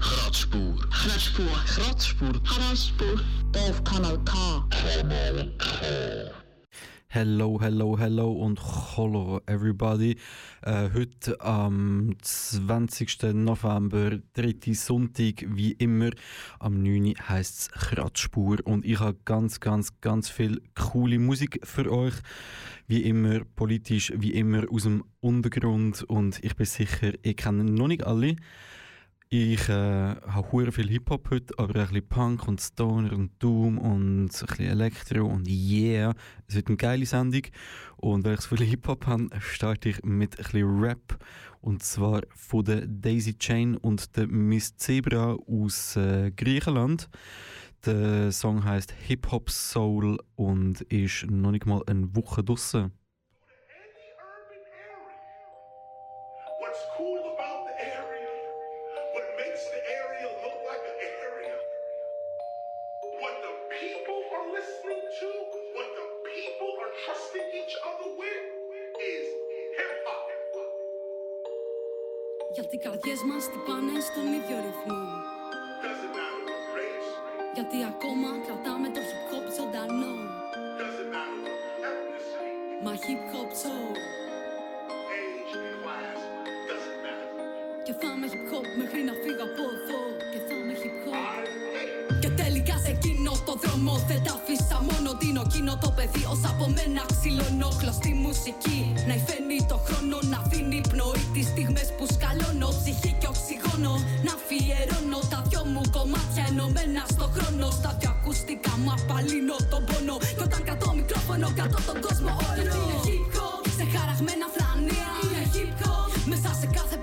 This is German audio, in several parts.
Kratzspur. Kratzspur. Kratzspur. Kratzspur. Hier auf Kanal K. Hello, hello, hello und hallo everybody. Äh, heute am 20. November, dritte Sonntag, wie immer. Am 9. heisst es Kratzspur und ich habe ganz, ganz, ganz viel coole Musik für euch. Wie immer politisch, wie immer aus dem Untergrund und ich bin sicher, ihr kennt noch nicht alle. Ich äh, habe viel Hip-Hop heute, aber ein bisschen Punk und Stoner und Doom und ein bisschen Elektro und yeah. Es wird eine geile Sendung. Und weil ich so viel Hip-Hop habe, starte ich mit ein bisschen Rap. Und zwar von der Daisy Chain und der Miss Zebra aus äh, Griechenland. Der Song heißt Hip Hop Soul und ist noch nicht mal eine Woche draussen. Και θα είμαι hip hop μέχρι να φύγω από εδώ. Και θα είμαι hip hop. I hate Και τελικά σε εκείνο το δρόμο δεν τα αφήσα μόνο. Τίνω εκείνο το παιδί ως από μένα ξυλώνω Κλωστή μουσική. Να υφαίνει το χρόνο Να αφήνει πνοή τις στιγμές που σκαλώνω. Ψυχή και οξυγόνο να αφιερώνω Τα δυο μου κομμάτια ενωμένα στο χρόνο. Στα δυο ακουστικά μου απαλύνω τον πόνο. Και όταν κρατώ μικρόφωνο κρατώ τον κόσμο όλο. Γιατί είναι hip hop; Σε χαραγμένα φλανία Είναι hip hop; Μέσα σε κάθε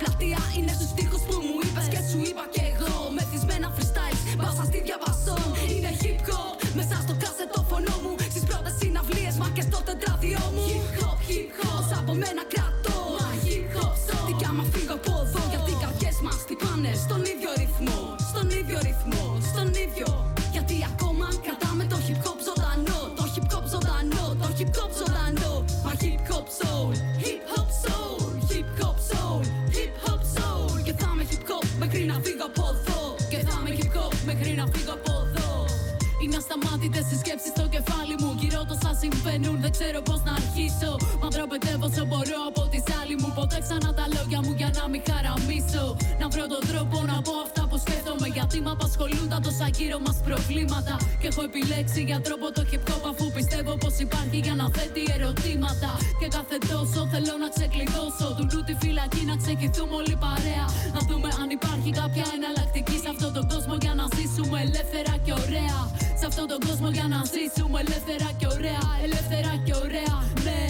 είναι ασταμάτητες οι σκέψεις στο κεφάλι μου. Γύρω τόσα συμβαίνουν, δεν ξέρω πώς να αρχίσω. Μα δραπετεύω όσο μπορώ από τη σάλη μου. Ποτέ ξανά τα λόγια μου για να μην χαραμίσω. Να βρω τον τρόπο να πω αυτά που σκέφτομαι. Γιατί με απασχολούν τα τόσα γύρω μας προβλήματα. Και έχω επιλέξει για τρόπο το hip hop Αφού πιστεύω πως υπάρχει για να θέτει ερωτήματα. Και κάθε τόσο θέλω να ξεκλειδώσω. Του τη φυλακή να ξεκινηθούμε όλοι παρέα. Να δούμε αν υπάρχει κάποια εναλλακτική σε αυτόν τον κόσμο Για να ζήσουμε ελεύθερα και ωραία σε αυτόν τον κόσμο για να ζήσουμε ελεύθερα και ωραία, ελεύθερα και ωραία, ναι.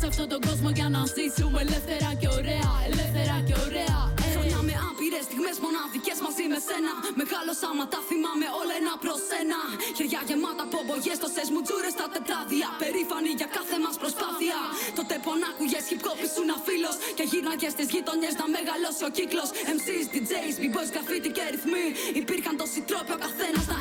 Σε αυτόν τον κόσμο για να ζήσουμε ελεύθερα και ωραία, ελεύθερα και ωραία. ε. Χρόνια με άπειρες στιγμές μοναδικές μαζί με σένα. Μεγάλωσα μα τα θυμάμαι όλα ένα προς ένα. Χεριά γεμάτα από μπογιές, τόσες μουτζούρε στα τετράδια. Περήφανοι για κάθε μας προσπάθεια. Τότε που άκουγε hip hop ήσουν φίλο. Και γύρναγε στις γειτονιές να μεγαλώσει ο κύκλος. MCs, DJs, b-boys, graffiti και ρυθμοί. Υπήρχαν τόσοι τρόποι ο καθένας να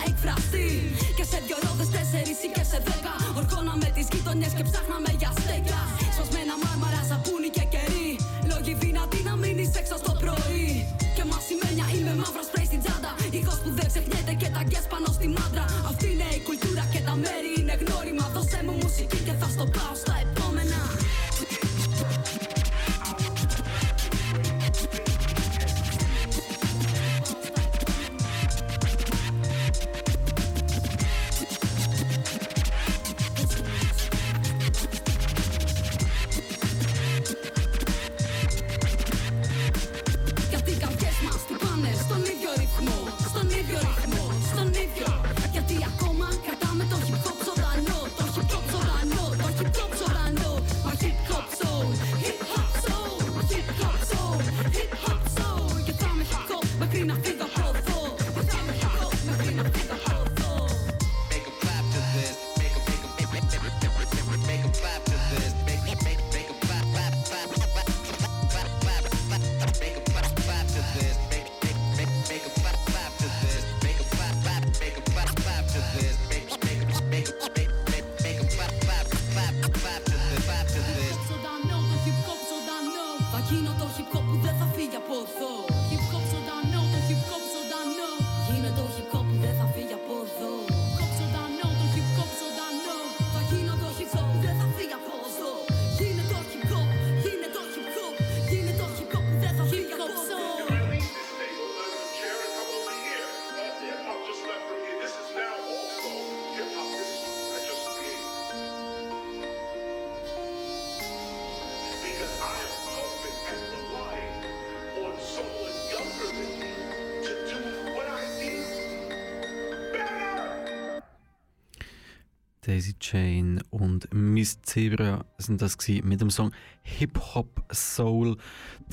Daisy Jane und Miss Zebra sind das mit dem Song Hip Hop Soul.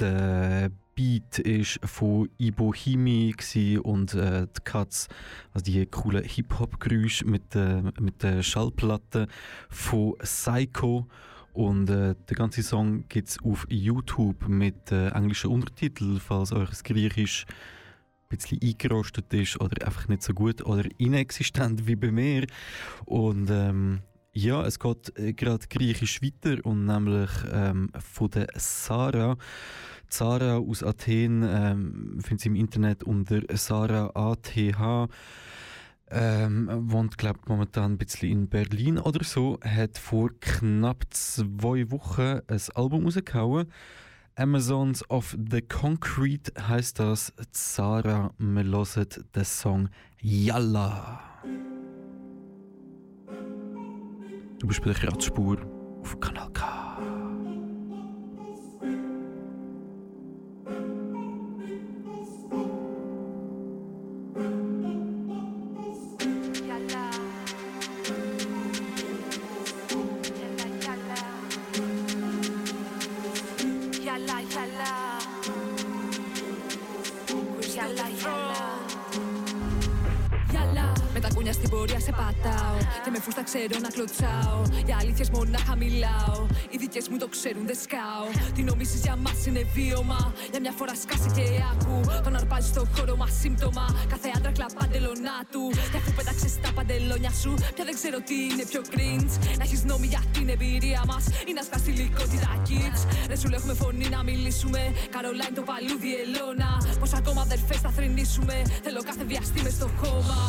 Der Beat ist von Ibo Himi und äh, die Cuts, also die coolen Hip Hop Geräusche mit, äh, mit der Schallplatte von Psycho. Und äh, der ganze Song gibt es auf YouTube mit äh, englischen Untertiteln, falls euch das Griechisch bisschen eingerostet ist oder einfach nicht so gut oder inexistent wie bei mir. Und ähm, ja, es geht äh, gerade griechisch weiter und nämlich ähm, von der Sarah. Sarah aus Athen ähm, findet sie im Internet unter Sarah ATH. Ähm, wohnt, glaube ich, momentan ein bisschen in Berlin oder so. Hat vor knapp zwei Wochen ein Album rausgehauen. Amazons of the Concrete heißt das. Wir hören den Song Yalla. Du bist bei der Kratzspur auf Kanal K. με τα κούνια στην πορεία σε πατάω. Και με φούστα ξέρω να κλωτσάω. Για αλήθειες μονάχα μιλάω. Οι δικές μου το ξέρουν, δεν σκάω. Τι νομίζεις για μας είναι βίωμα. Για μια φορά σκάσε και άκου. Τον αρπάζει στο χώρο μας σύμπτωμα. Κάθε άντρα κλαπάντελονά του. Και αφού πέταξες τα παντελόνια σου, πια δεν ξέρω τι είναι πιο cringe. Να έχεις νόμι για την εμπειρία μας ή να σπάσει λικότητα kids. Ρε σου λέω έχουμε φωνή να μιλήσουμε. Καρολάιν το παλούδι ελώνα. Πως ακόμα αδερφές θα θρυνήσουμε. Θέλω κάθε βιαστή μες στο χώμα.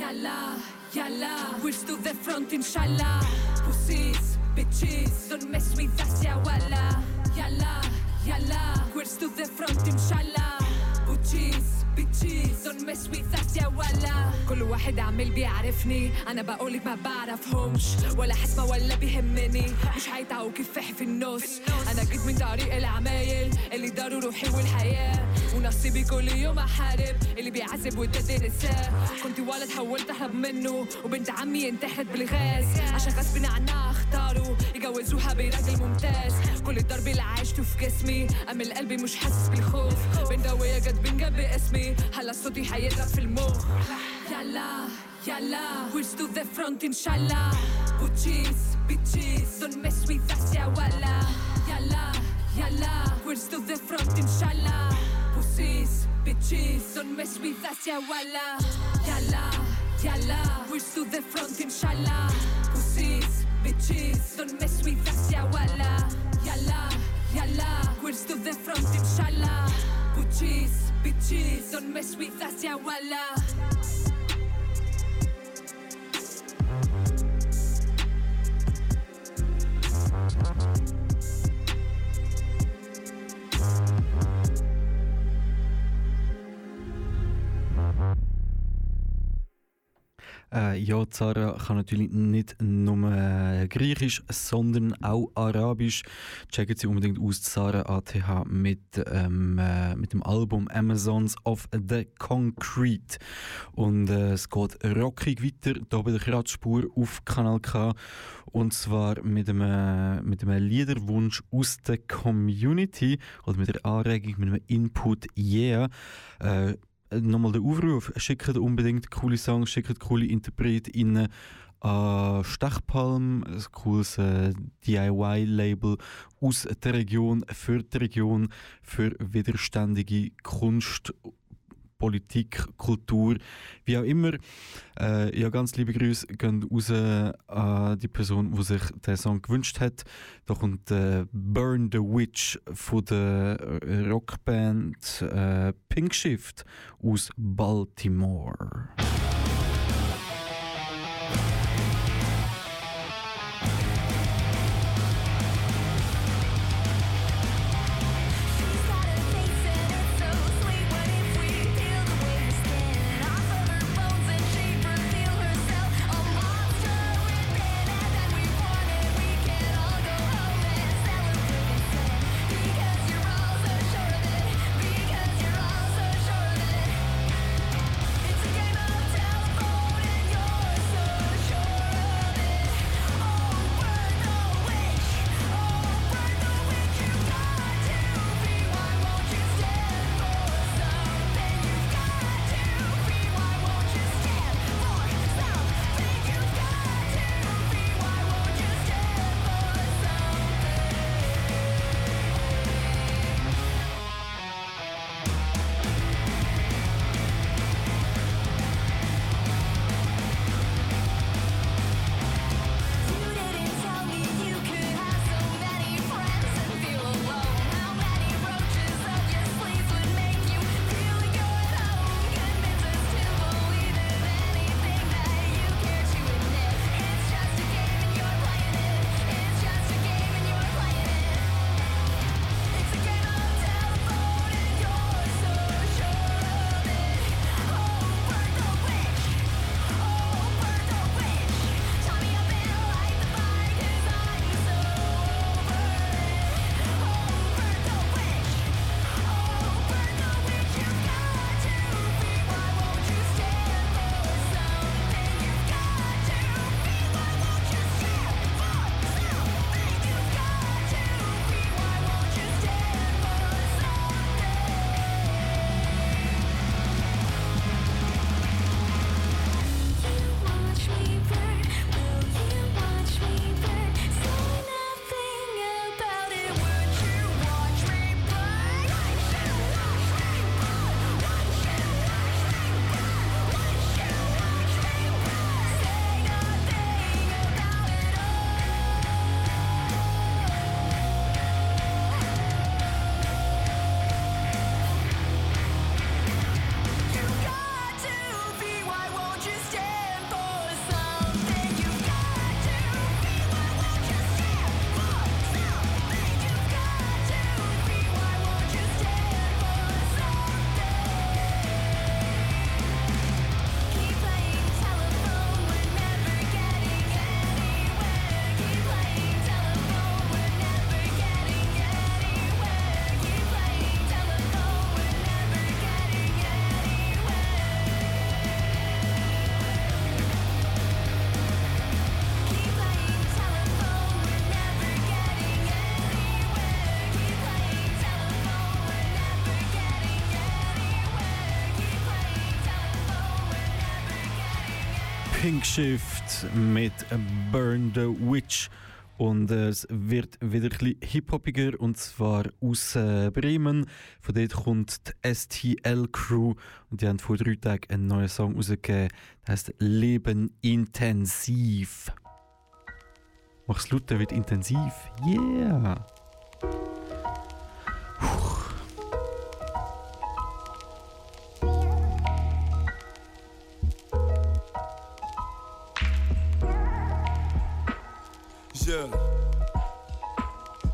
Yalla, yalla, we're to the front inshallah. Pussies, bitches, don't mess with us, ya walla. Yalla, yalla, we're to the front inshallah. Pussies, don't mess with us, ya walla. كل واحد عامل بيعرفني. أنا بقولك ما بعرفهمش. ولا حسمة ولا بيهمني. مش هيتعوا كفاح في النص. أنا جيت من طريق العمايل اللي داروا روحي والحياة. ونصيبي كل يوم أحارب. اللي بيعذب والدد نساه كنت ولد حولت أهرب منه. وبنت عمي انتحرت بالغاز. عشان غصب عنها أختاروا. يجوزوها براجل ممتاز. كل الضرب اللي عشته في جسمي. أما القلب مش حاسس بالخوف. بين دوية جت بين جنب اسمي هلا صوتي هيضرب في المخ يلا يلا we're to the front inshallah Puchis, bitches don't mess with us ya wala يلا يلا we're to the front inshallah Pussies, bitches don't mess with us ya wala يلا يلا we're to the front inshallah Pussies, bitches don't mess with us ya wala يلا يلا we're to the front inshallah Puchis, bitches. Don't mess with us ya wala Äh, ja, Zara kann natürlich nicht nur äh, Griechisch, sondern auch Arabisch. Checken Sie unbedingt aus Zara ATH mit, ähm, äh, mit dem Album Amazons of the Concrete. Und äh, es geht rockig weiter, hier bei der Kratzspur auf Kanal K. Und zwar mit einem, äh, mit einem Liederwunsch aus der Community oder mit der Anregung, mit einem Input Yeah. Äh, nochmal der Aufruf, schickt unbedingt coole Songs, schickt coole Interpretinnen an Stechpalm, ein cooles äh, DIY-Label aus der Region, für die Region, für widerständige Kunst, Politik, Kultur, wie auch immer. Äh, ja, ganz liebe Grüße gehen raus an die Person, die sich den Song gewünscht hat. Da kommt äh, Burn the Witch von der Rockband äh, Pink Shift aus Baltimore. Pink Shift mit Burn the Witch. Und es wird wieder ein bisschen hip-hopiger und zwar aus äh, Bremen. Von dort kommt die STL Crew und die haben vor drei Tagen einen neuen Song rausgegeben. Der heißt Leben intensiv. Mach's lauter, wird intensiv. Yeah!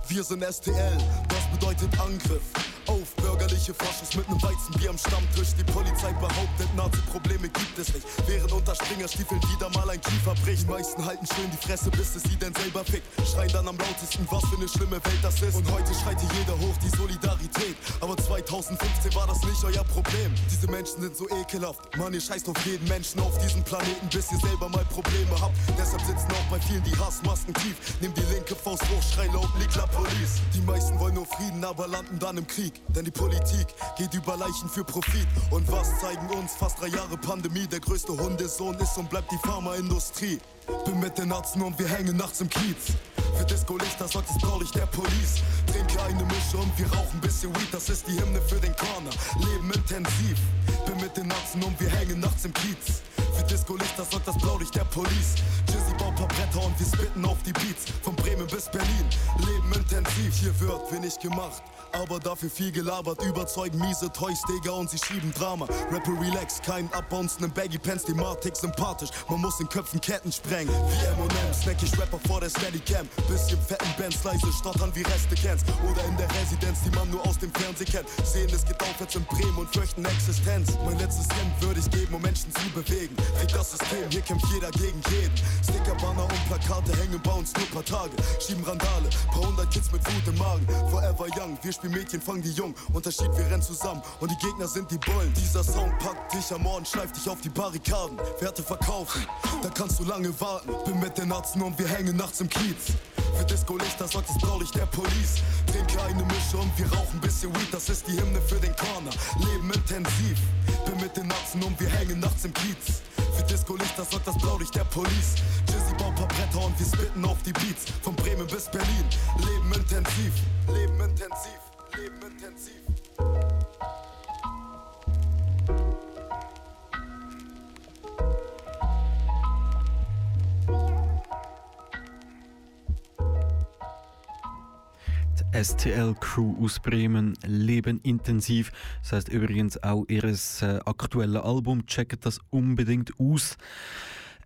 Wir sind STL, das bedeutet Angriff. Auf bürgerliche Faschos mit nem Weizenbier am Stammtisch. Die Polizei behauptet, Nazi-Probleme gibt es nicht. Während unter Springerstiefeln wieder mal ein Kiefer bricht. Meisten halten schön die Fresse, bis es sie denn selber fickt. Schreien dann am lautesten, was für eine schlimme Welt das ist. Und heute schreit hier jeder hoch die Solidarität. Aber 2015 war das nicht euer Problem. Diese Menschen sind so ekelhaft. Mann, ihr scheißt auf jeden Menschen auf diesem Planeten, bis ihr selber mal Probleme habt. Deshalb sitzen auch bei vielen die Hassmasken tief. Nimm die linke Faust hoch, schrei laut, Nikla Police. Die meisten wollen nur Frieden, aber landen dann im Krieg. Denn die Politik geht über Leichen für Profit. Und was zeigen uns fast drei Jahre Pandemie? Der größte Hundesohn ist und bleibt die Pharmaindustrie. Bin mit den Ärzten und wir hängen nachts im Kiez. Für Disco-Lichter sagt es Blaulicht der Police. Trinke eine Mische und wir rauchen bisschen Weed. Das ist die Hymne für den Corner. Leben intensiv. Bin mit den Ärzten und wir hängen nachts im Kiez. Für Disco-Lichter sagt das Blaulicht der Police. Jizzy baut paar Bretter und wir spitten auf die Beats. Von Bremen bis Berlin. Leben intensiv. Hier wird wenig gemacht. Aber dafür viel gelabert, überzeugen miese Toys, Digga, und sie schieben Drama. Rapper relax, kein Abbouncen in Baggy Pants, die Matic sympathisch. Man muss in Köpfen Ketten sprengen. Wie M&M, snack ich Rapper vor der Steadycam. Bisschen fetten Bands, leise stottern wie Reste kennst. Oder in der Residenz, die man nur aus dem Fernsehen kennt. Sehen, es geht aufwärts in Bremen und fürchten Existenz. Mein letztes Hemd würde ich geben, um Menschen zu bewegen. Fick das System, hier kämpft jeder gegen jeden. Sticker, Banner und Plakate hängen bei uns nur paar Tage. Schieben Randale, paar hundert Kids mit Wut im Magen. Forever young, wir spielen Mädchen, fangen die Jung. Unterschied, wir rennen zusammen und die Gegner sind die Bullen. Dieser Sound packt dich am Ohren, schleift dich auf die Barrikaden. Werte verkaufen, da kannst du lange warten. Bin mit den Ärzten und wir hängen nachts im Kiez. Für Disco-Lichter sagt das Blaulicht der Police. Trinke eine Mische und wir rauchen bisschen Weed. Das ist die Hymne für den Corner. Leben intensiv. Bin mit den Ärzten und wir hängen nachts im Kiez. Für Disco-Lichter sagt das Blaulicht der Police. Jizzy baut paar Bretter und wir spitten auf die Beats. Von Bremen bis Berlin. Leben intensiv. Leben intensiv. Leben intensiv. STL Crew aus Bremen leben intensiv. Das heißt übrigens auch ihr äh, aktuelles Album. Checkt das unbedingt aus.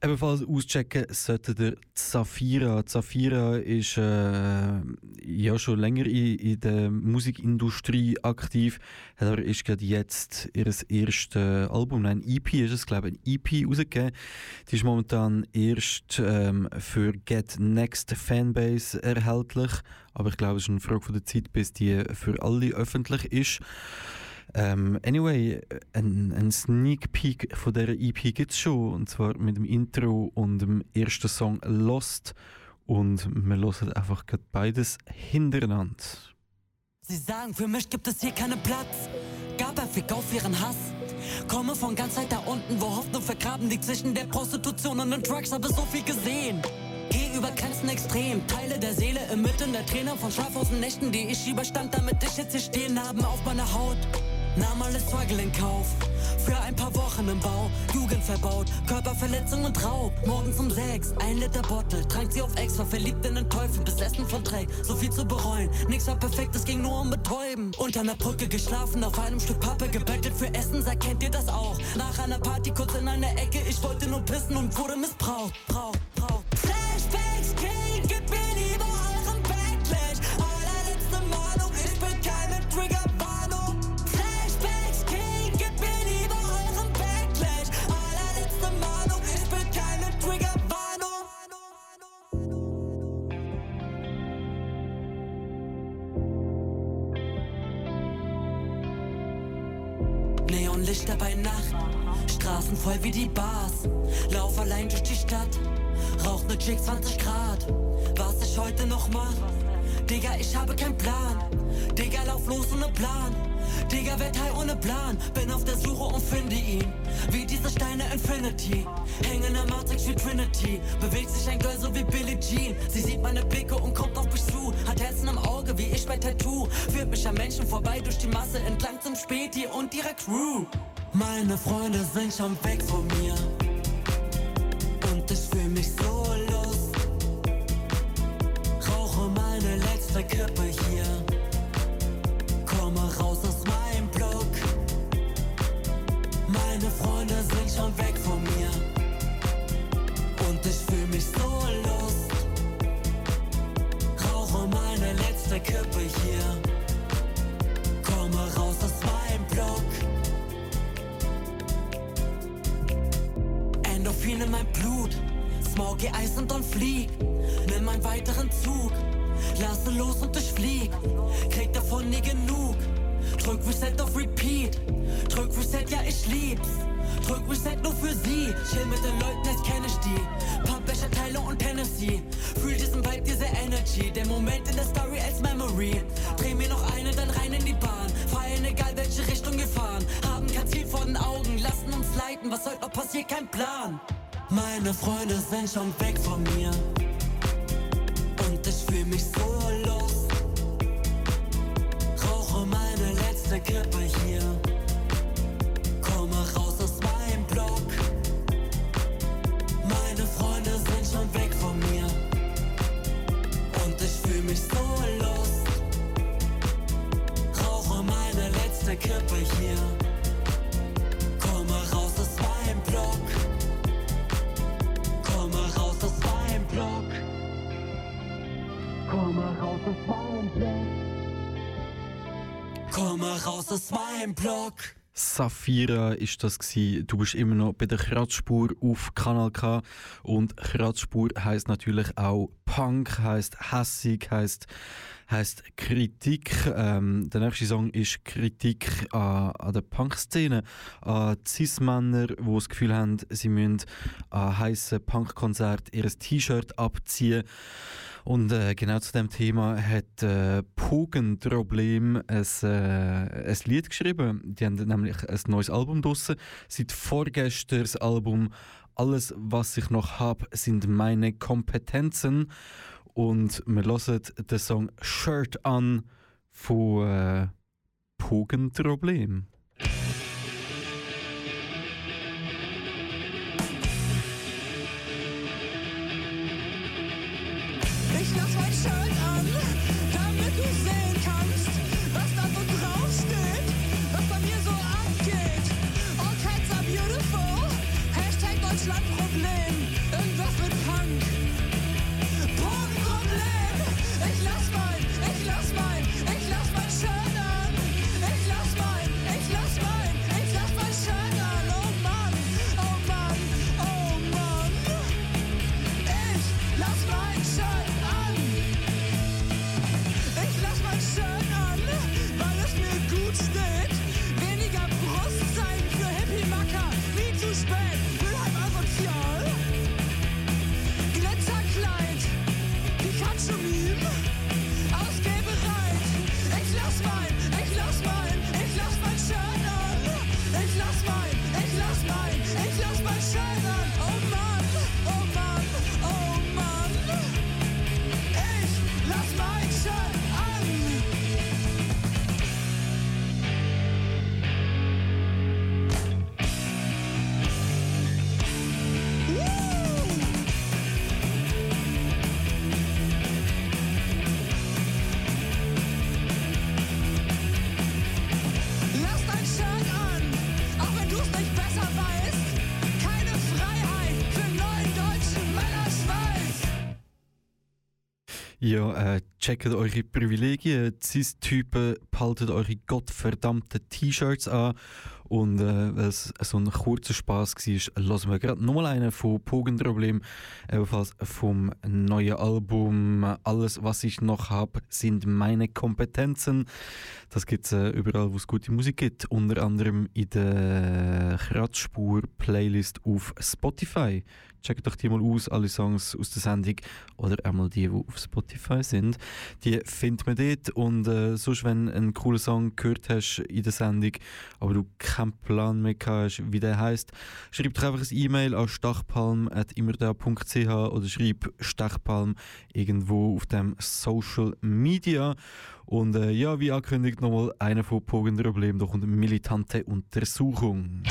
Ebenfalls auschecken sollte der Zafira. Zafira ist äh, ja schon länger in, in der Musikindustrie aktiv, aber ist gerade jetzt ihr erstes Album, ein EP ist es, glaube ich, ein EP rausgegeben. Die ist momentan erst ähm, für Get Next Fanbase erhältlich, aber ich glaube, es ist eine Frage von der Zeit, bis die für alle öffentlich ist. Ähm, anyway, ein, ein Sneak Peek von dieser EP gibt es schon, und zwar mit dem Intro und dem ersten Song Lost. Und wir hören einfach beides hintereinander. Sie sagen, für mich gibt es hier keinen Platz. Gab er Fick auf ihren Hass. Komme von ganz weit da unten, wo Hoffnung vergraben liegt zwischen der Prostitution und den Drugs, habe so viel gesehen. Geh über Grenzen extrem, Teile der Seele im Mitten der Trainer von schlaflosen Nächten, die ich überstand, damit ich jetzt hier stehen haben auf meiner Haut. Nahm alles Struggle in Kauf. Für ein paar Wochen im Bau, Jugend verbaut, Körperverletzung und Raub. Morgens um sechs, ein Liter Bottle, trank sie auf Ex, war verliebt in den Teufel, bis Essen von Dreck. So viel zu bereuen, nix war perfekt, es ging nur um Betäuben. Unter einer Brücke geschlafen, auf einem Stück Pappe gebettelt für Essen, sag, kennt ihr das auch? Nach einer Party kurz in einer Ecke, ich wollte nur pissen und wurde missbraucht. Brauch, Straßen voll wie die Bars. Lauf allein durch die Stadt, rauch ne Chick 20 Grad. Was ich heute noch mach? Digga, ich habe keinen Plan. Digga, lauf los ohne Plan. Digga, werd high ohne Plan. Bin auf der Suche und finde ihn. Wie diese Steine Infinity. Hängen in Matrix wie Trinity. Bewegt sich ein Girl so wie Billie Jean. Sie sieht meine Blicke und kommt auf mich zu. Hat Herzen im Auge wie ich bei Tattoo. Führt mich an Menschen vorbei durch die Masse entlang zum Späti und ihrer Crew. Meine Freunde sind schon weg von mir. Komm raus aus meinem Block. Safira ist das gewesen. Du bist immer noch bei der Kratzspur auf Kanal K und Kratzspur heißt natürlich auch Punk, heißt hässig, heißt heißt Kritik. Ähm, der nächste Song ist Kritik an, an der Punk-Szene, an Cis-Männer, die das Gefühl haben, sie müssen an heissen Punk-Konzert ihr T-Shirt abziehen. Und äh, genau zu dem Thema hat äh, Pogenproblem ein, äh, ein Lied geschrieben. Die haben nämlich ein neues Album draussen. Seit vorgestern das Album Alles, was ich noch habe, sind meine Kompetenzen. Und wir hören den Song Shirt an von äh, Pogenproblem. Ja, äh, checkt eure Privilegien, Cis-Typen, behaltet eure gottverdammten T-Shirts an. Und äh, weil es so ein kurzer Spaß war, lassen wir gerade nochmal einen von Pogenproblem, ebenfalls vom neuen Album Alles, was ich noch habe, sind meine Kompetenzen. Das gibt es äh, überall, wo es gute Musik gibt, unter anderem in der Kratzspur-Playlist auf Spotify checkt doch die mal aus, alle Songs aus der Sendung oder einmal die, die auf Spotify sind. Die findet man dort und äh, sonst, wenn du einen coolen Song gehört hast in der Sendung, aber du keinen Plan mehr hast, wie der heißt, schreib doch einfach ein E-Mail an stachpalm.immerda.ch oder schreib Stachpalm irgendwo auf dem Social Media und äh, ja, wie angekündigt nochmal einer von Pogen Problem, doch unter militante Untersuchung.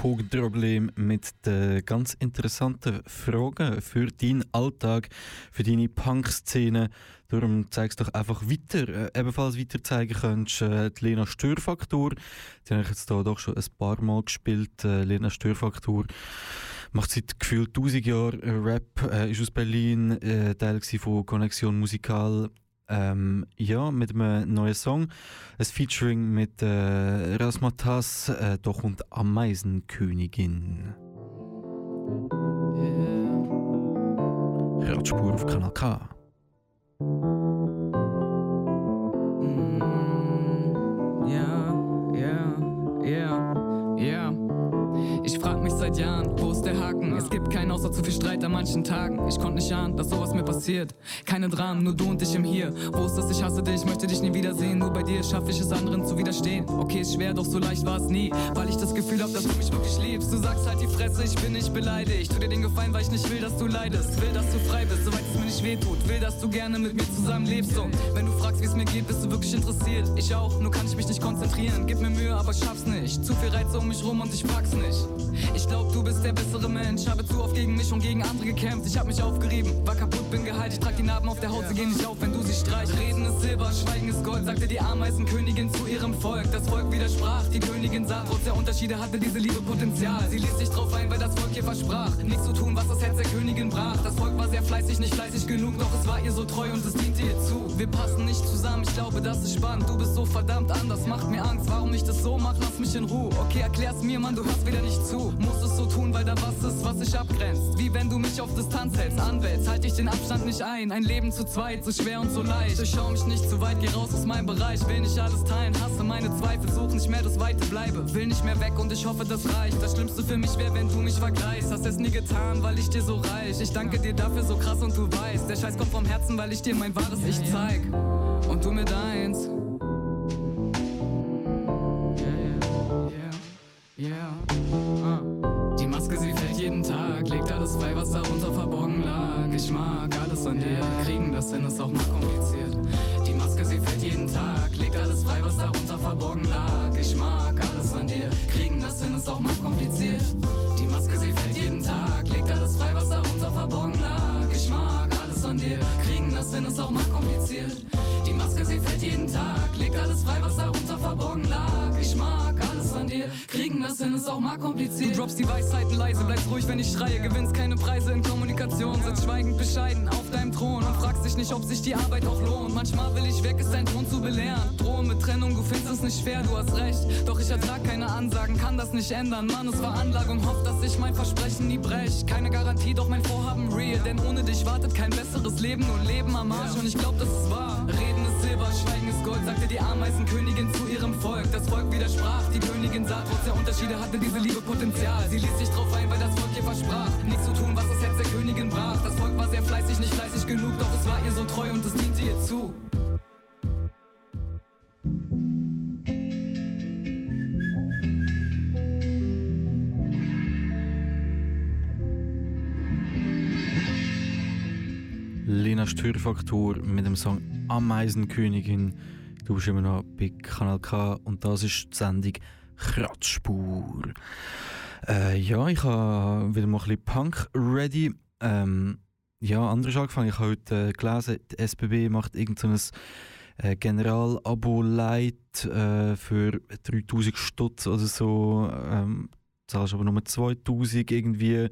Pogenproblem mit den ganz interessanten Fragen für deinen Alltag, für deine Punk-Szene. Darum zeigst du doch einfach weiter. Äh, ebenfalls weiter zeigen könntest äh, die Lena Störfaktor. Die habe ich jetzt da doch schon ein paar Mal gespielt. Äh, Lena Störfaktor macht seit gefühlt 1000 Jahren äh, Rap, äh, ist aus Berlin, äh, Teil von Connexion Musikal. Ähm, ja, mit einem neuen Song. Ein Featuring mit äh, Rasmatas, äh, doch und Ameisenkönigin. Radspur auf Kanal K. Ja, ja, ja, ja. Ich frag mich seit Jahren, wo ist der Haken? Es gibt keinen außer zu viel Streit an manchen Tagen. Ich konnte nicht ahnen, dass sowas mir passiert. Keine Dramen, nur du und ich im Hier. Wo ist das? Ich hasse dich, möchte dich nie wiedersehen. Nur bei dir schaffe ich es, anderen zu widerstehen. Okay, ist schwer, doch so leicht war es nie. Weil ich das Gefühl hab, dass du mich wirklich liebst. Du sagst halt die Fresse, ich bin nicht beleidigt. Tu dir den Gefallen, weil ich nicht will, dass du leidest. Will, dass du frei bist, soweit es mir nicht wehtut. Will, dass du gerne mit mir zusammen lebst. Und wenn du fragst, wie es mir geht, bist du wirklich interessiert. Ich auch, nur kann ich mich nicht konzentrieren. Gib mir Mühe, aber schaff's nicht. Zu viel Reize um mich rum und ich pack's nicht. Ich glaub, du bist der bessere Mensch. Habe zu oft gegen mich und gegen andere gekämpft. Ich hab mich aufgerieben, war kaputt, bin geheilt. Ich trag die Narben auf der Haut, sie gehen nicht auf, wenn du sie streichst. Reden ist Silber, Schweigen ist Gold, sagte die Ameisenkönigin zu ihrem Volk. Das Volk widersprach, die Königin sah, trotz der Unterschiede hatte diese Liebe Potenzial. Sie ließ sich drauf ein, weil das Volk ihr versprach. Nichts zu tun, was das Herz der Königin brach. Das Volk war sehr fleißig, nicht fleißig genug, doch es war ihr so treu und es diente ihr zu. Wir passen nicht zusammen, ich glaube, das ist spannend. Du bist so verdammt anders, macht mir Angst. Warum nicht das so mach, lass mich in Ruhe. Okay, erklär's mir, Mann, du hörst wieder nicht zu. Muss es so tun, weil da was ist, was sich abgrenzt. Wie wenn du mich auf Distanz hältst, anwältst, halt ich den Abstand nicht ein. Ein Leben zu zweit, so schwer und so leicht. Ich schau mich nicht zu weit, geh raus aus meinem Bereich. Will nicht alles teilen, hasse meine Zweifel, such nicht mehr das Weite, bleibe. Will nicht mehr weg und ich hoffe, das reicht. Das Schlimmste für mich wäre, wenn du mich vergleichst. Hast es nie getan, weil ich dir so reich. Ich danke dir dafür so krass und du weißt. Der Scheiß kommt vom Herzen, weil ich dir mein wahres Ich zeig. Und du mir deins. denn ist auch noch kompliziert. Die Maske, sie fällt jeden Tag, legt alles frei, was darunter verborgen lag. Ich mag alles an dir, kriegen das denn ist auch mal kompliziert. Die Maske, sie fällt jeden Tag, legt alles frei, was darunter verborgen lag. Ich mag alles an dir, kriegen das denn ist auch mal kompliziert. Die Maske, sie fällt jeden Tag, legt alles frei, was darunter verborgen lag kriegen das hin ist auch mal kompliziert. Du droppst die Weisheiten leise, bleibst ruhig, wenn ich schreie, gewinnst keine Preise in Kommunikation, sitzt schweigend bescheiden auf deinem Thron und fragst dich nicht, ob sich die Arbeit auch lohnt. Manchmal will ich weg, ist dein Ton zu belehren. Drohe mit Trennung, du findest es nicht fair, du hast recht. Doch ich ertrag keine Ansagen, kann das nicht ändern. Mann, es war Anlagung, hoff, dass ich mein Versprechen nie brech. Keine Garantie, doch mein Vorhaben real. Denn ohne dich wartet kein besseres Leben, nur Leben am Arsch. Und ich glaub, das ist wahr. Reden ist Silber, Schweigen ist Gold, sagte die Ameisenkönigin zu ihrem Volk. Das Volk widersprach, die Königin sah, trotz der Unterschiede hatte diese Liebe Potenzial. Sie ließ sich drauf ein, weil das Volk ihr versprach. Nichts zu tun, was das Herz der Königin brach. Das Volk war sehr fleißig, nicht fleißig genug, doch es war ihr so treu und es diente ihr zu. Lena Störfaktor mit dem Song Ameisenkönigin. Du bist immer noch bei Kanal K und das ist die Sendung Kratzspur. Äh, ja, ich habe wieder mal ein bisschen Punk ready. Ähm, ja, anders angefangen. Ich habe heute äh, gelesen, die SBB macht irgendein so äh, General-Abo-Light äh, für 3000 Stutz oder so. Ähm, zahlst aber nur 2000 irgendwie.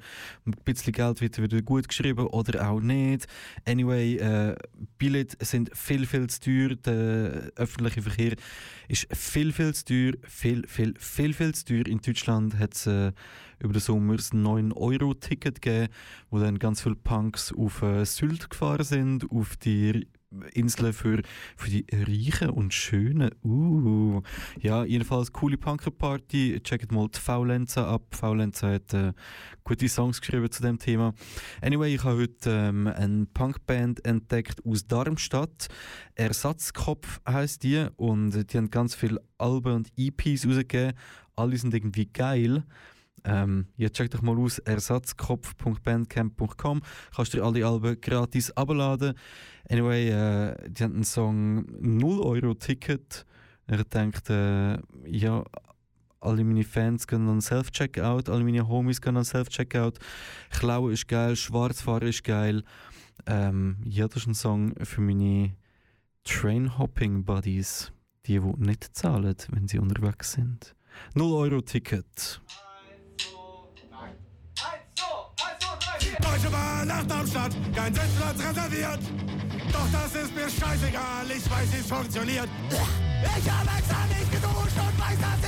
Ein bisschen Geld wird wieder gut geschrieben oder auch nicht. Anyway, äh, Billett sind viel, viel zu teuer. Der öffentliche Verkehr ist viel, viel zu teuer. Viel, viel, viel, viel zu teuer. In Deutschland hat es äh, über den Sommer das 9-Euro-Ticket gegeben, wo dann ganz viele Punks auf äh, Sylt gefahren sind, auf die Inseln für, für die Reichen und Schönen. Uh. Ja, jedenfalls coole Punkerparty. Checkt mal die Faulenzer ab. Faulenzer hat äh, gute Songs geschrieben zu dem Thema. Anyway, ich habe heute ähm, eine Punkband entdeckt aus Darmstadt. Ersatzkopf heißt die und die haben ganz viele Alben und EPs rausgegeben. Alle sind irgendwie geil. Ähm, ja, check doch mal aus ersatzkopf.bandcamp.com. Kannst dir alle Alben gratis abladen. Anyway, äh, die haben einen Song 0 Euro Ticket. Er denkt, äh, ja, alle meine Fans gehen an Self-Checkout, alle meine Homies gehen an Self-Checkout. Klauen ist geil, Schwarzfahren ist geil. Ähm, ja, das ist ein Song für meine Train-Hopping-Buddies. Die, die nicht zahlen, wenn sie unterwegs sind. 0 Euro Ticket. Deutsche Bahn nach Darmstadt, kein Sitzplatz reserviert. Doch das ist mir scheißegal, ich weiß, wie es funktioniert. Ich habe extra nicht geduscht und weiß, dass ich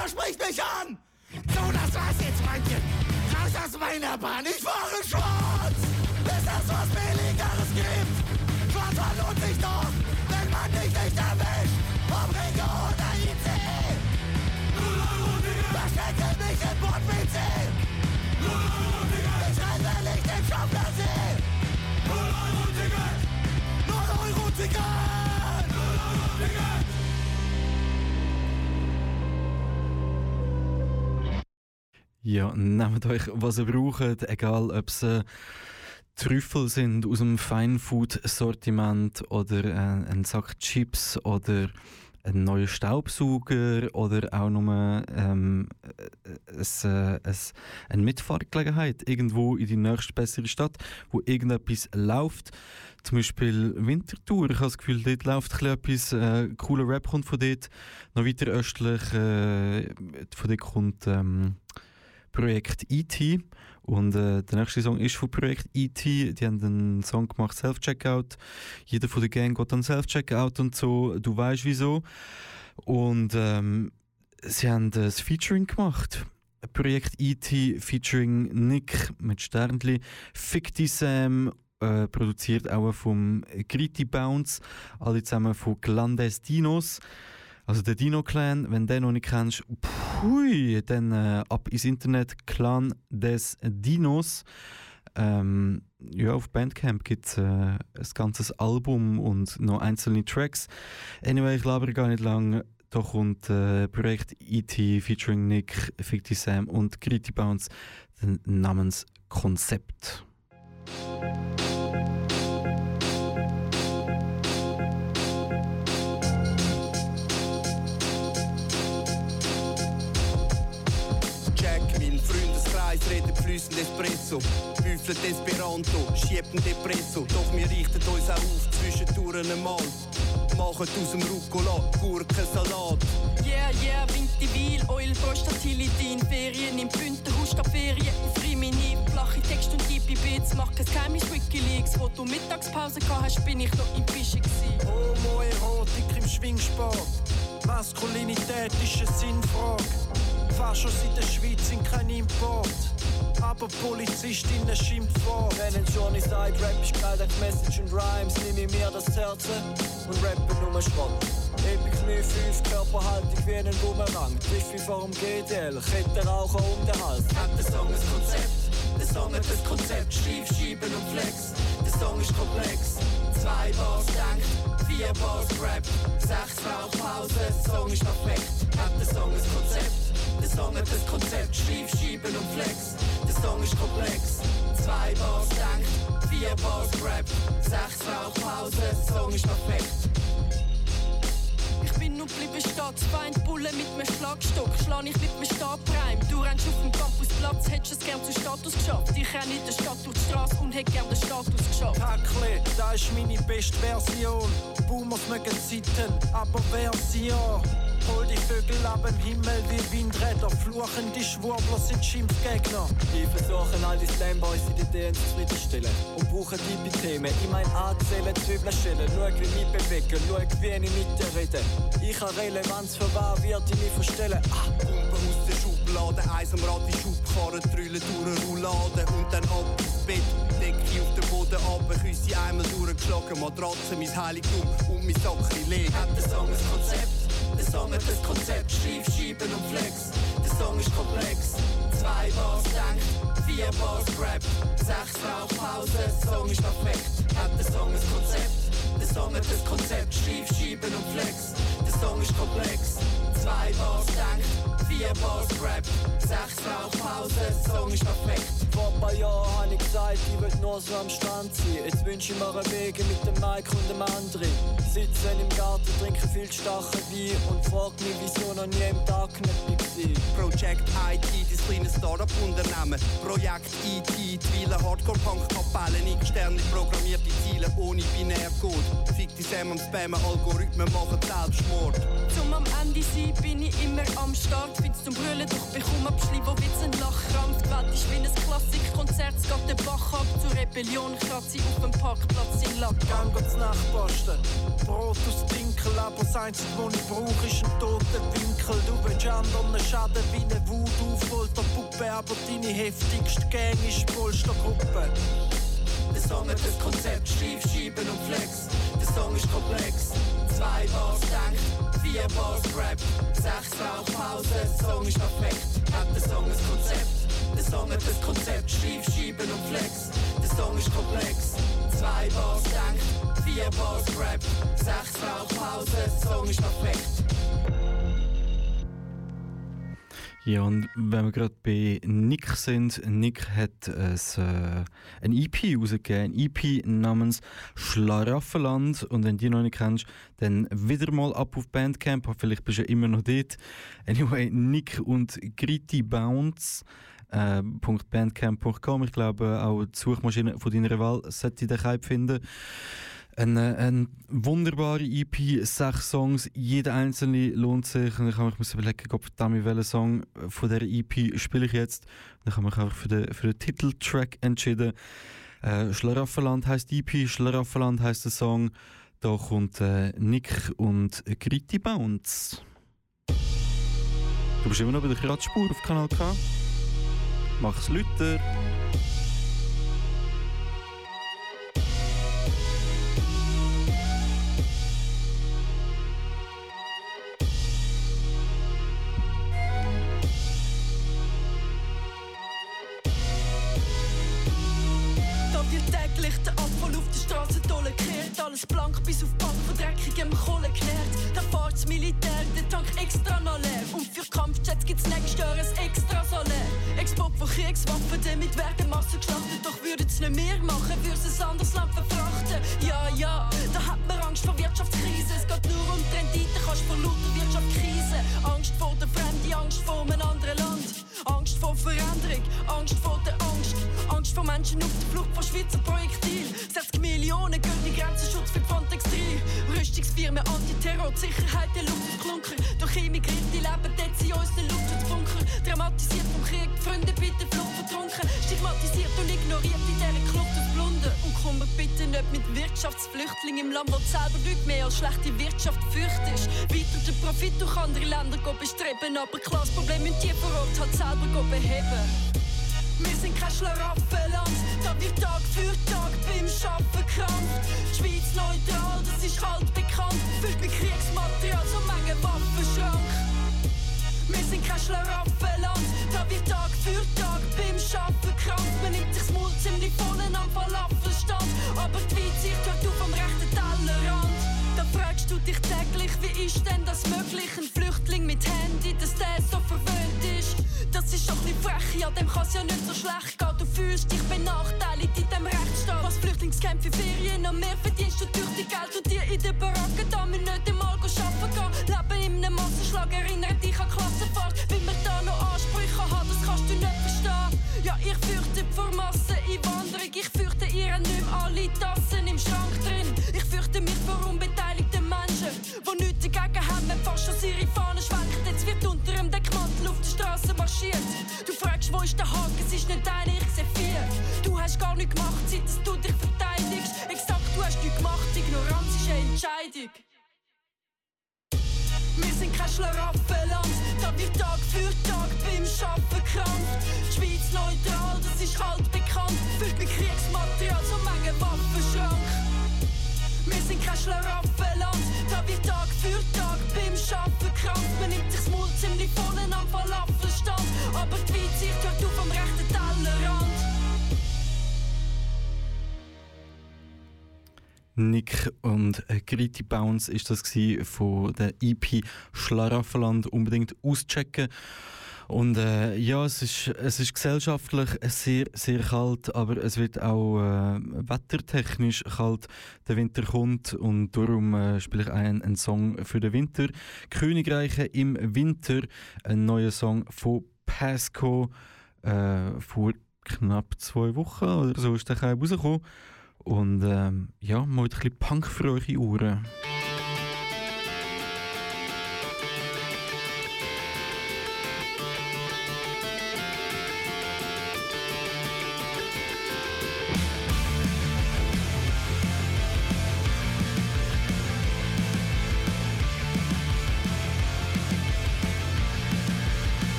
Schaffner spricht mich an. So, das war's jetzt, Freundchen. Raus aus meiner Bahn. Ich fahre schwarz. Ja, nehmt euch, was ihr braucht, egal ob es äh, Trüffel sind aus dem Feinfood-Sortiment oder äh, ein Sack Chips oder ein neuer Staubsauger oder auch nur ähm, äh, es, äh, es, eine Mitfahrgelegenheit irgendwo in die nächste bessere Stadt, wo irgendetwas läuft. Zum Beispiel Winterthur. Ich habe das Gefühl, dort läuft etwas. Äh, cooler Rap kommt von dort. Noch weiter östlich äh, von dort kommt ähm, Projekt E.T. Und äh, der nächste Song ist von Projekt E.T. Die haben einen Song gemacht, Self-Checkout. Jeder von der Gang geht dann Self-Checkout und so. Du weißt wieso. Und ähm, sie haben das Featuring gemacht. Projekt E.T. featuring Nick mit Sternli, Ficti Sam, äh, produziert auch vom Gritty Bounce, alle zusammen von Clandestinos. Also der Dino Clan, wenn du den noch nicht kennst, pui, dann äh, ab ins Internet Clan des Dinos. Ähm, ja, auf Bandcamp gibt es äh, ein ganzes Album und noch einzelne Tracks. Anyway, ich labere gar nicht lang. Da kommt äh, Projekt E.T. featuring Nick, Ficti Sam und Gritty Bounce namens Konzept. Freundeskreis redet flüssend Espresso. Büffelt Esperanto, schiebt ein Depresso. Doch wir richten uns auch auf zwischendurch einmal. Machen aus dem Rucola Gurkensalat. Yeah, yeah, Vintivil, Oil, Prostatilidin, Ferien im Bündnerhaus, statt Ferien auf Rimini. Flache Text und Hippie Beats, mach kein Wikileaks. Wo du Mittagspause gehabt hast, bin ich noch im Fischen gsi. Homoerotik im Schwingsport. Maskulinität ist eine Sinnfrage. Faschos in der Schweiz sind kein Import. Aber Polizistinnen Schimpfwort. Wenn ein Johnny sagt, Rap ist geil, dank Message und Rhymes, nehme ich mir das Herz und rappe nur Schrott. Epic Knie 5, Körperhaltung wie ein Boomerang. Triffe vor dem GDL, Kette rauchen um den Hals. Hat der Song ein Konzept? Der Song hat ein Konzept, Schlief, Schieben und Flex. Der Song ist komplex. Zwei Bars denkt, vier Bars Rap, sechs Rauchpause, der Song ist perfekt. Hat der Song ein Konzept? Der Song hat ein Konzept, Schlief, Schieben und Flex. Der Song ist komplex. Zwei Bars denkt, vier Bars Rap, sechs Rauchpause, der Song ist perfekt. Ich bin nur bleiben stehen, Feind Bulle mit nem Schlagstock, schlag ich mit nem Stabreim. Du rennst auf dem Campusplatz, hättest es gern zu Status geschafft. Ich renne in der Stadt durch die Straße und hätte gern den Status geschafft. Hackle, da ist meine beste Version. Boomers mögen Zeiten, aber Version. Hol die Vögel ab im Himmel wie Windräder. Fluchende Schwurbler sind Schimpfgegner. Die versuchen all die Slamboys in den DNs zufriedenstellen und brauchen die Themen. Ich mein anzählen, Zwiebeln stellen, schau wie ich mich bewege, schau wie ich mit dir rede. Ich habe Relevanz für wer wird ich mich verstellen. Ah. Pumpen aus der Schublade, eins am Rad die Schubkarre, drüllen durch eine Roulade und dann ab ins Bett. Decke auf den Boden ab, Küsse einmal durchgeschlagen, Matratze, mein Heiligtum und mein leer. Hat der Song ein Konzept? Song hat ein Konzept, Schlief, Schieben und Flex. Der Song ist komplex. Zwei Bars denkt, vier Bars Rap, sechs Rauchpause, der Song ist perfekt. Hat der Song ein Konzept? Der Song hat ein Konzept, Schlief, Schieben und Flex. Der Song ist komplex. Zwei Bars denkt, vier Bars Rap, sechs Rauchpause, der Song ist perfekt. Vor ein paar Jahren habe ich gesagt, ich will nur so am Strand sein. Jetzt wünsche ich mir einen Wege mit dem Mike und dem André. Sitzen im Garten, trinken viel starken Wein und frag mich, wieso noch nie im Darknet war. Project IT, das kleine Startup-Unternehmen. Projekt IT, die Hardcore-Punk-Kapellen, externe programmierte Ziele ohne Binärcode. Fick die Sam am Spammen, Algorithmen machen Selbstmord. Zum am Ende sein bin ich immer am Start. Find's zum Brüllen, doch bekomm Abschlei, wo Witz ein Lachkrampf. Die Welt ist wie ein Klassikkonzert, es geht der Bach ab. Zur Rebellion ich auf dem Parkplatz in Lack. Gang geht's Nachposten. Brot aus Dinkel, aber das Einzige, was ich brauche, ist ein toter Winkel. Du willst anderen schaden wie eine Voodoo-Folterpuppe, aber deine heftigste Gang ist Polstergruppe. Der Song hat ein Konzept, Schlief, Schieben und Flex. Der Song ist komplex. Zwei Bars denkt, vier Bars Rap, sechs Rauchpause, der Song ist perfekt. Hat der Song? Hat ein Konzept, Schlief, Schieben und Flex. Der Song ist komplex. Zwei Bars denkt, vier Bars Rap, sechs Rauchpause, der Song ist perfekt. Ja, und wenn wir gerade bei Nick sind, Nick hat ein, äh, ein EP rausgegeben, ein EP namens Schlaraffenland. Und wenn du die noch nicht kennst, dann wieder mal ab auf Bandcamp, vielleicht bist du ja immer noch dort. Anyway, Nick und Gritty Bounce. Äh, .bandcamp.com. Ich glaube, auch die Suchmaschine von deiner Wahl sollte den Hype finden. Eine, eine wunderbare EP, sechs Songs, jeder einzelne lohnt sich. Und ich habe überlegen, ob verdammt, welchen Song von dieser EP spiele ich jetzt. Dann habe ich mich für den, für den Titeltrack entschieden. Äh, Schlaraffenland die EP, Schlaraffenland heisst der Song. Da kommt äh, Nick und Gritty Bounce. Du bist immer noch bei der Kratzspur auf Kanal K. Mach's Lüter. Da wird täglich der Abfall auf der Straße tolle kehrt. Alles blank bis auf Bank von dreckigem Kohle geklärt. Da fährt das Militär, der Tank gibt's nächstes Jahr ein extra Solle. Export von Kriegswaffen, damit werden Massen geschlachtet. Doch würden's nicht mehr machen, würden's ein anderes Land verfrachten. Ja, ja, da hat man Angst vor Wirtschaftskrise. Es geht nur um die Rendite, kannst vor lauter Wirtschaft Krise. Angst vor der Fremde, Angst vor einem anderen Land. Angst vor Veränderung, Angst vor der Angst. Angst vor Menschen auf der Flucht vor Schweizer Projektil. 60 Millionen gehen die Grenzenschutz für Frontex 3. Rüstungsfirmen, Antiterror, Sicherheit der Luftklunker. Durch Immigranten leben dort in unseren Luftbunker. Dramatisiert vom Krieg, Freunde bitte Flucht vertrunken. Stigmatisiert und ignoriert in dieser Kluft aus Blunden. Und komm bitte nicht mit Wirtschaftsflüchtlingen im Land, wo selber nichts mehr als schlechte Wirtschaft fürchtest. Weiter den Profit durch andere Länder bestreben. Aber klar, das Problem müssen die vor Ort halt selber beheben. Wir sind kein Schlaraffenland, da wird Tag für Tag beim Schaffen krampft. Die Schweiz neutral, das ist halt bekannt, füllt mit Kriegsmaterial so Menge Waffenschrank. Wir sind kein Schlaraffenland, da wird Tag für Tag beim Schaffen krampft. Man nimmt sich das Maul ziemlich voll am Falafelstand, aber die Weitsicht hört auf am rechten Tellerrand. Da fragst du dich täglich, wie ist denn das möglich? Ein Flüchtling mit Handy, dass der so verwöhnt ist. Das ist doch bisschen frech, ja, dem kann's ja nicht so schlecht gehen. Du fühlst dich benachteiligt in dem Rechtsstaat. Was Flüchtlingscamp für Ferien und mehr verdienst du durch die Geld und dir in der Baracke, da wir nicht einmal arbeiten gehen. Leben in einem Massenschlag, erinnert dich an Klassenfahrt. Wie man da noch Ansprüche hat, das kannst du nicht verstehen. Ja, ich fürchte vor Masseneinwanderung, ich fürchte Marschiert. Du fragst, wo ist der Haken, es ist nicht einer, ich seh vier. Du hast gar nichts gemacht, seit du dich verteidigst. Exakt, du hast nichts gemacht, Ignoranz ist eine Entscheidung. Wir sind kein Schlaraffenland, da wird Tag für Tag beim Schaffen krampft. Die Schweiz neutral, das ist altbekannt, füllt mit Kriegsmaterial so Menge Waffenschrank. Wir sind kein Schlaraffenland, da wird Tag für Tag beim Schaffen krampft. Man nimmt sich das Maul ziemlich voll am Falafelstand, aber die Weitsicht hört auf am rechten Tellerrand. Nick und äh, Griti Bounce ist das von der EP Schlaraffenland unbedingt auschecken. Und äh, ja, es ist, es ist gesellschaftlich sehr, sehr kalt, aber es wird auch äh, wettertechnisch kalt. Der Winter kommt und darum äh, spiele ich einen, einen Song für den Winter. Königreiche im Winter, ein neuer Song von Pasco äh, vor knapp zwei Wochen oder so ist der Keim rausgekommen. Und ähm, ja, mal ein bisschen Punk für eure Ohren.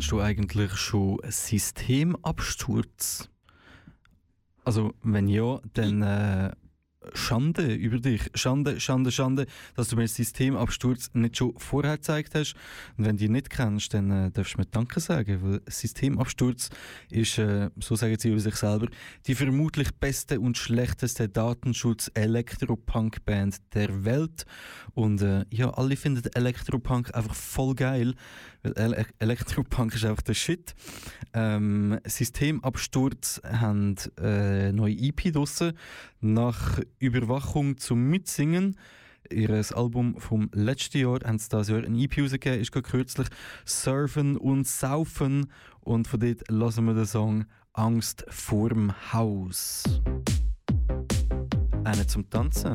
Kennst du eigentlich schon Systemabsturz? Also, wenn ja, dann äh, Schande über dich. Schande, Schande, Schande, dass du mir den Systemabsturz nicht schon vorher gezeigt hast. Und wenn du ihn nicht kennst, dann äh, darfst du mir Danke sagen, weil Systemabsturz ist, äh, so sagen sie über sich selber, die vermutlich beste und schlechteste Datenschutz-Elektropunk-Band der Welt. Und äh, ja, alle finden Elektropunk einfach voll geil, weil Ele Elektropunk ist einfach der Shit. Ähm, Systemabsturz haben äh, neue EP draussen. Nach Überwachung zum Mitsingen. Ihr Album vom letzten Jahr haben sie dieses Jahr ein EP rausgegeben, ist kürzlich Surfen und Saufen. Und von dort lassen wir den Song Angst vorm Haus. Einen zum Tanzen.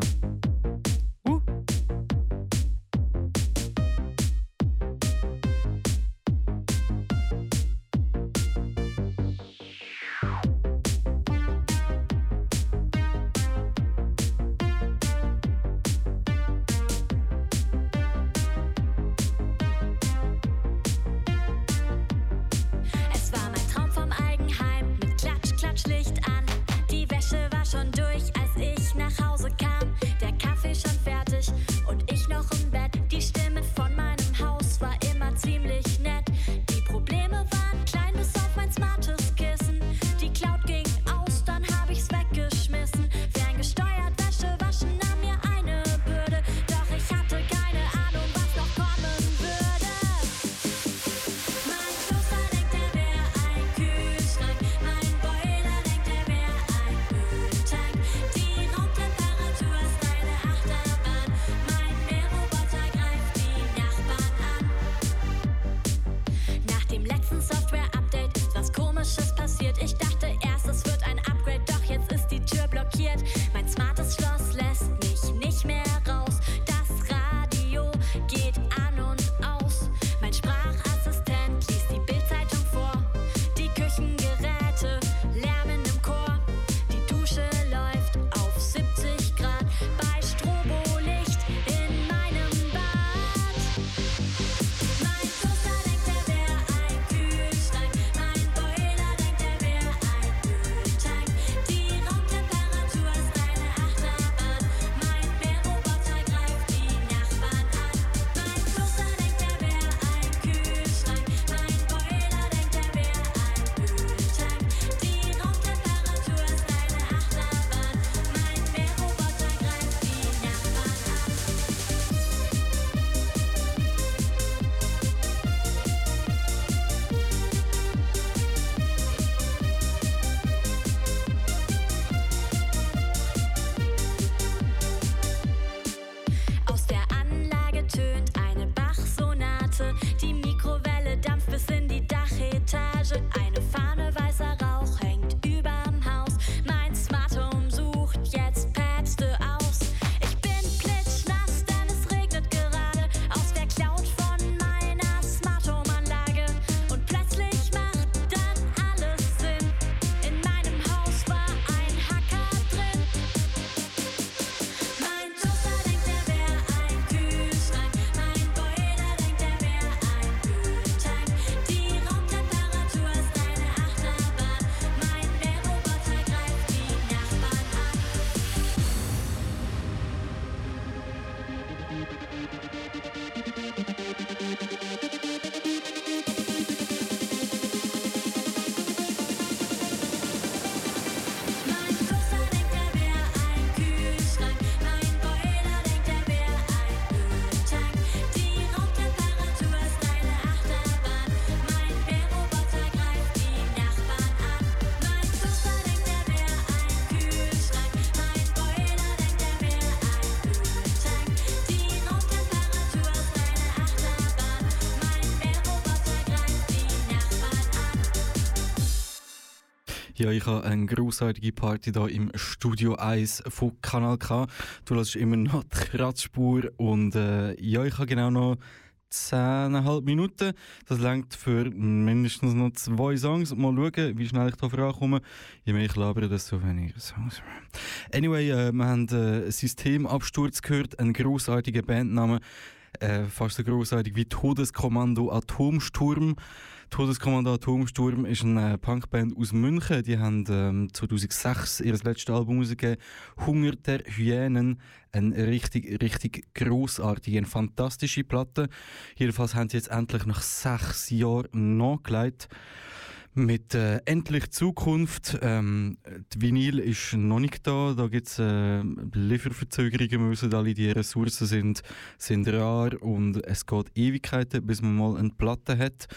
Ja, ich habe eine großartige Party hier im Studio 1 von Kanal K. Du lässt immer noch die Kratzspur und äh, ja, ich habe genau noch 10,5 Minuten. Das langt für mindestens noch zwei Songs. Mal schauen, wie schnell ich da vorankomme. Je mehr ich labere, desto weniger Songs. Anyway, äh, wir haben äh, Systemabsturz gehört, einen grossartigen Bandnamen. Äh, fast so großartig wie Todeskommando Atomsturm. Todeskommando Atomsturm ist eine Punkband aus München. Die haben ähm, 2006 ihr letztes Album rausgegeben. Hunger der Hyänen. Eine richtig, richtig grossartige, eine fantastische Platte. Jedenfalls haben sie jetzt endlich nach sechs Jahren nachgelegt. Mit äh, Endlich Zukunft. Ähm, die Vinyl ist noch nicht da. Da gibt es äh, Lieferverzögerungen. Müssen alle die Ressourcen sind, sind rar und es geht Ewigkeiten, bis man mal eine Platte hat.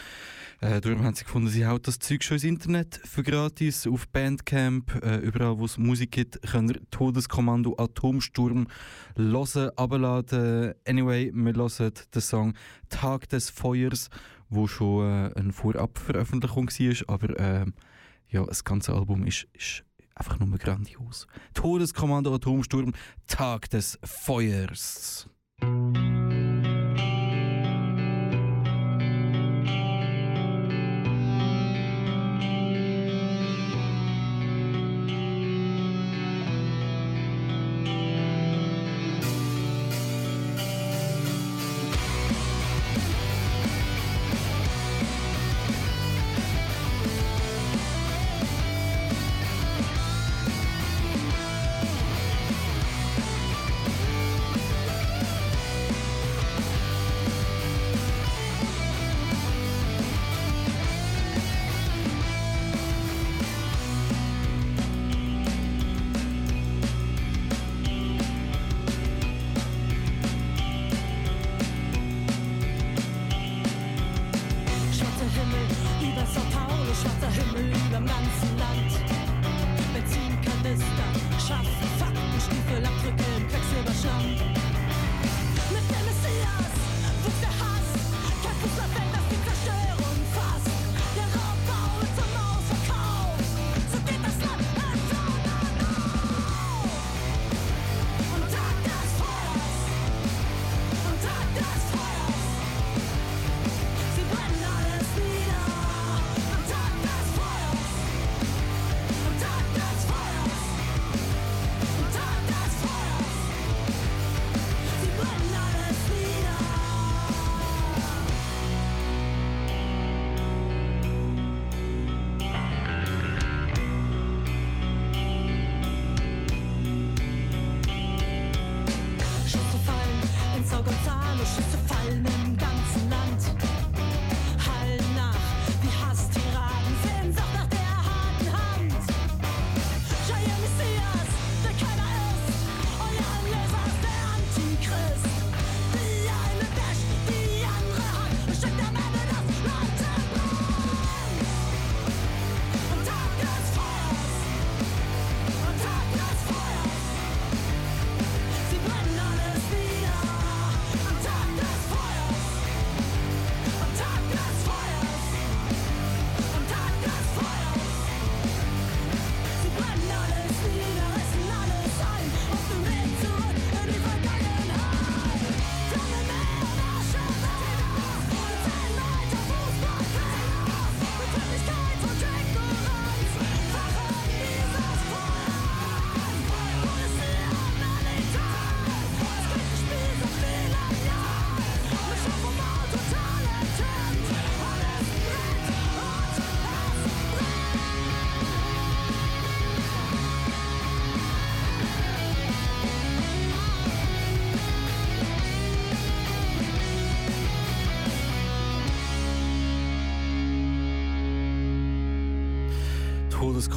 Äh, darum haben sie gefunden, sie haut das Zeug schon ins Internet für gratis auf Bandcamp. Äh, überall, wo es Musik gibt, können ihr Todeskommando Atomsturm hören, abladen. Anyway, wir hören den Song Tag des Feuers wo schon äh, eine Vorabveröffentlichung war, aber äh, ja, das ganze Album ist, ist einfach nur grandios. Todeskommando Atomsturm, Tag des Feuers.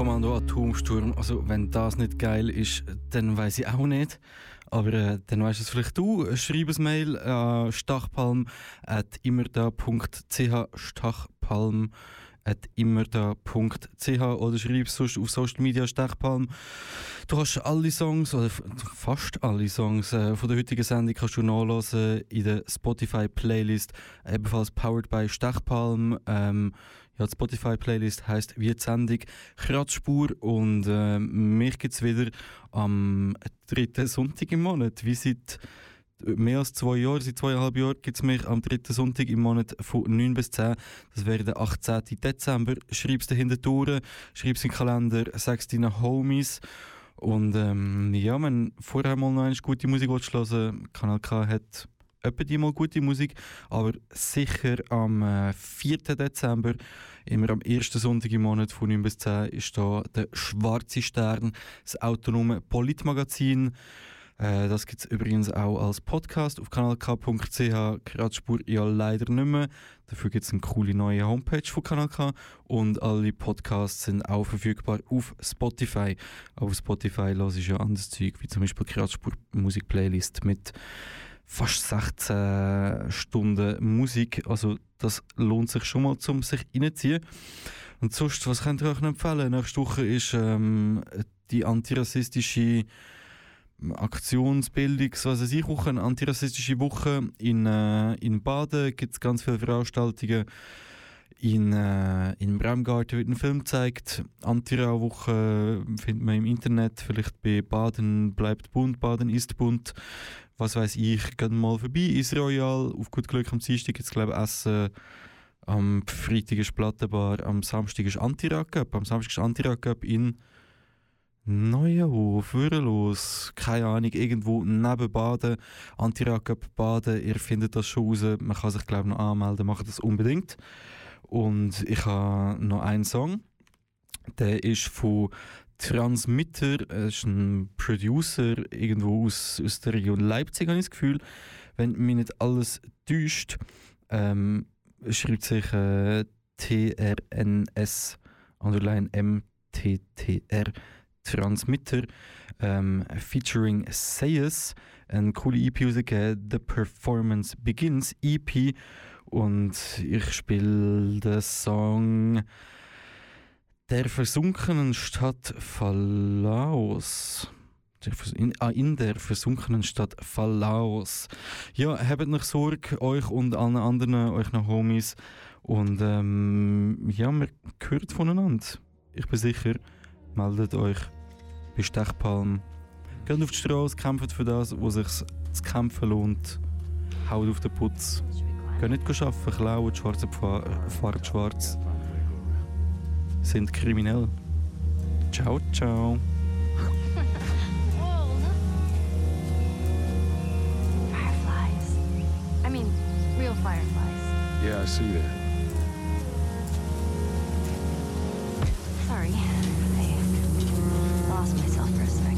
Todeskommando Atomsturm. Also, wenn das nicht geil ist, dann weiß ich auch nicht. Aber äh, dann weißt es vielleicht du. Schreib ein Mail an stachpalm.immerda.ch stachpalm oder schreib es sonst auf Social Media Stechpalm. Du hast alle Songs, oder fast alle Songs äh, von der heutigen Sendung kannst du nachlesen in der Spotify-Playlist, ebenfalls powered by Stechpalm. Ähm, ja, die Spotify-Playlist heisst wie die Sendung Kratzspur und äh, mich gibt es wieder am dritten Sonntag im Monat, wie seit mehr als zwei Jahren, seit zweieinhalb Jahren gibt es mich am dritten Sonntag im Monat von 9 bis 10. Das wäre der 18. Dezember. Schreib es dahinter durch, schreib es in den Kalender, sag es deinen Homies. Und ähm, ja, wenn vorher mal noch eine gute Musik hören Kanal K hat etwa mal gute Musik, aber sicher am äh, 4. Dezember, immer am ersten Sonntag im Monat von 9 bis 10, ist da der Schwarze Stern, das autonome Politmagazin. Äh, das gibt es übrigens auch als Podcast auf kanalk.ch. Kratzspur ja leider nicht mehr. Dafür gibt es eine coole neue Homepage von Kanal K und alle Podcasts sind auch verfügbar auf Spotify. Auf Spotify höre ich ja anderes Zeug, wie zum Beispiel Kratzspur Musik-Playlist mit fast 16 Stunden Musik. Also das lohnt sich schon mal, um sich reinzuziehen. Und sonst, was könnt ihr euch empfehlen? Nächste Woche ist ähm, die antirassistische Aktionsbildungs, was weiß ich, Woche, eine antirassistische Woche. In, äh, in Baden gibt ganz viele Veranstaltungen. In, äh, in Bremgarten wird ein Film gezeigt. Antirau-Woche findet man im Internet, vielleicht bei Baden bleibt bunt, Baden ist bunt. Was weiß ich, geht mal vorbei. Ist Royal, auf gut Glück am Dienstag es, glaube ich, Essen. Am Freitag ist Plattenbar, am Samstag ist Antirag-Cup. Am Samstag ist Antirag-Cup in Neuenhof, Würelos, keine Ahnung, irgendwo neben Baden, Antirag-Cup Baden. Ihr findet das schon raus. Man kann sich, glaube ich, noch anmelden, macht das unbedingt. Und ich habe noch einen Song. Der ist von Transmitter, er ist ein Producer irgendwo aus, aus der Region Leipzig, habe ich das Gefühl. Wenn mich nicht alles täuscht, ähm, schreibt sich äh, TRNS, underline MTTR, Transmitter, ähm, featuring Sayes, eine coole EP rausgegeben, The Performance Begins EP. Und ich spiele den Song Der versunkenen Stadt Vers- In, ah, in der versunkenen Stadt Phalaos. Ja, habt nicht Sorge, euch und allen anderen, euch noch Homies. Und ähm, ja, man hört voneinander. Ich bin sicher, meldet euch bei Stechpalm. Geht auf die Straße, kämpft für das, wo sich zu kämpfen lohnt. Haut auf den Putz. Geht nicht arbeiten, klauen, Schwarze Pfa- fahren schwarz. Sind kriminell. Ciao, ciao. Fireflies. I mean, real fireflies. Yeah, I see that. Sorry. Lost myself for a second.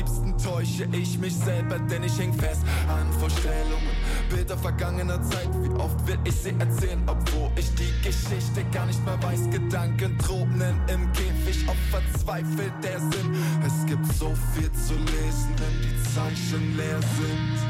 Liebsten täusche ich mich selber, denn ich häng fest an Vorstellungen, Bilder vergangener Zeit. Wie oft will ich sie erzählen, obwohl ich die Geschichte gar nicht mehr weiß. Gedanken thronen im Käfig, ob verzweifelt der Sinn. Es gibt so viel zu lesen, wenn die Zeichen leer sind.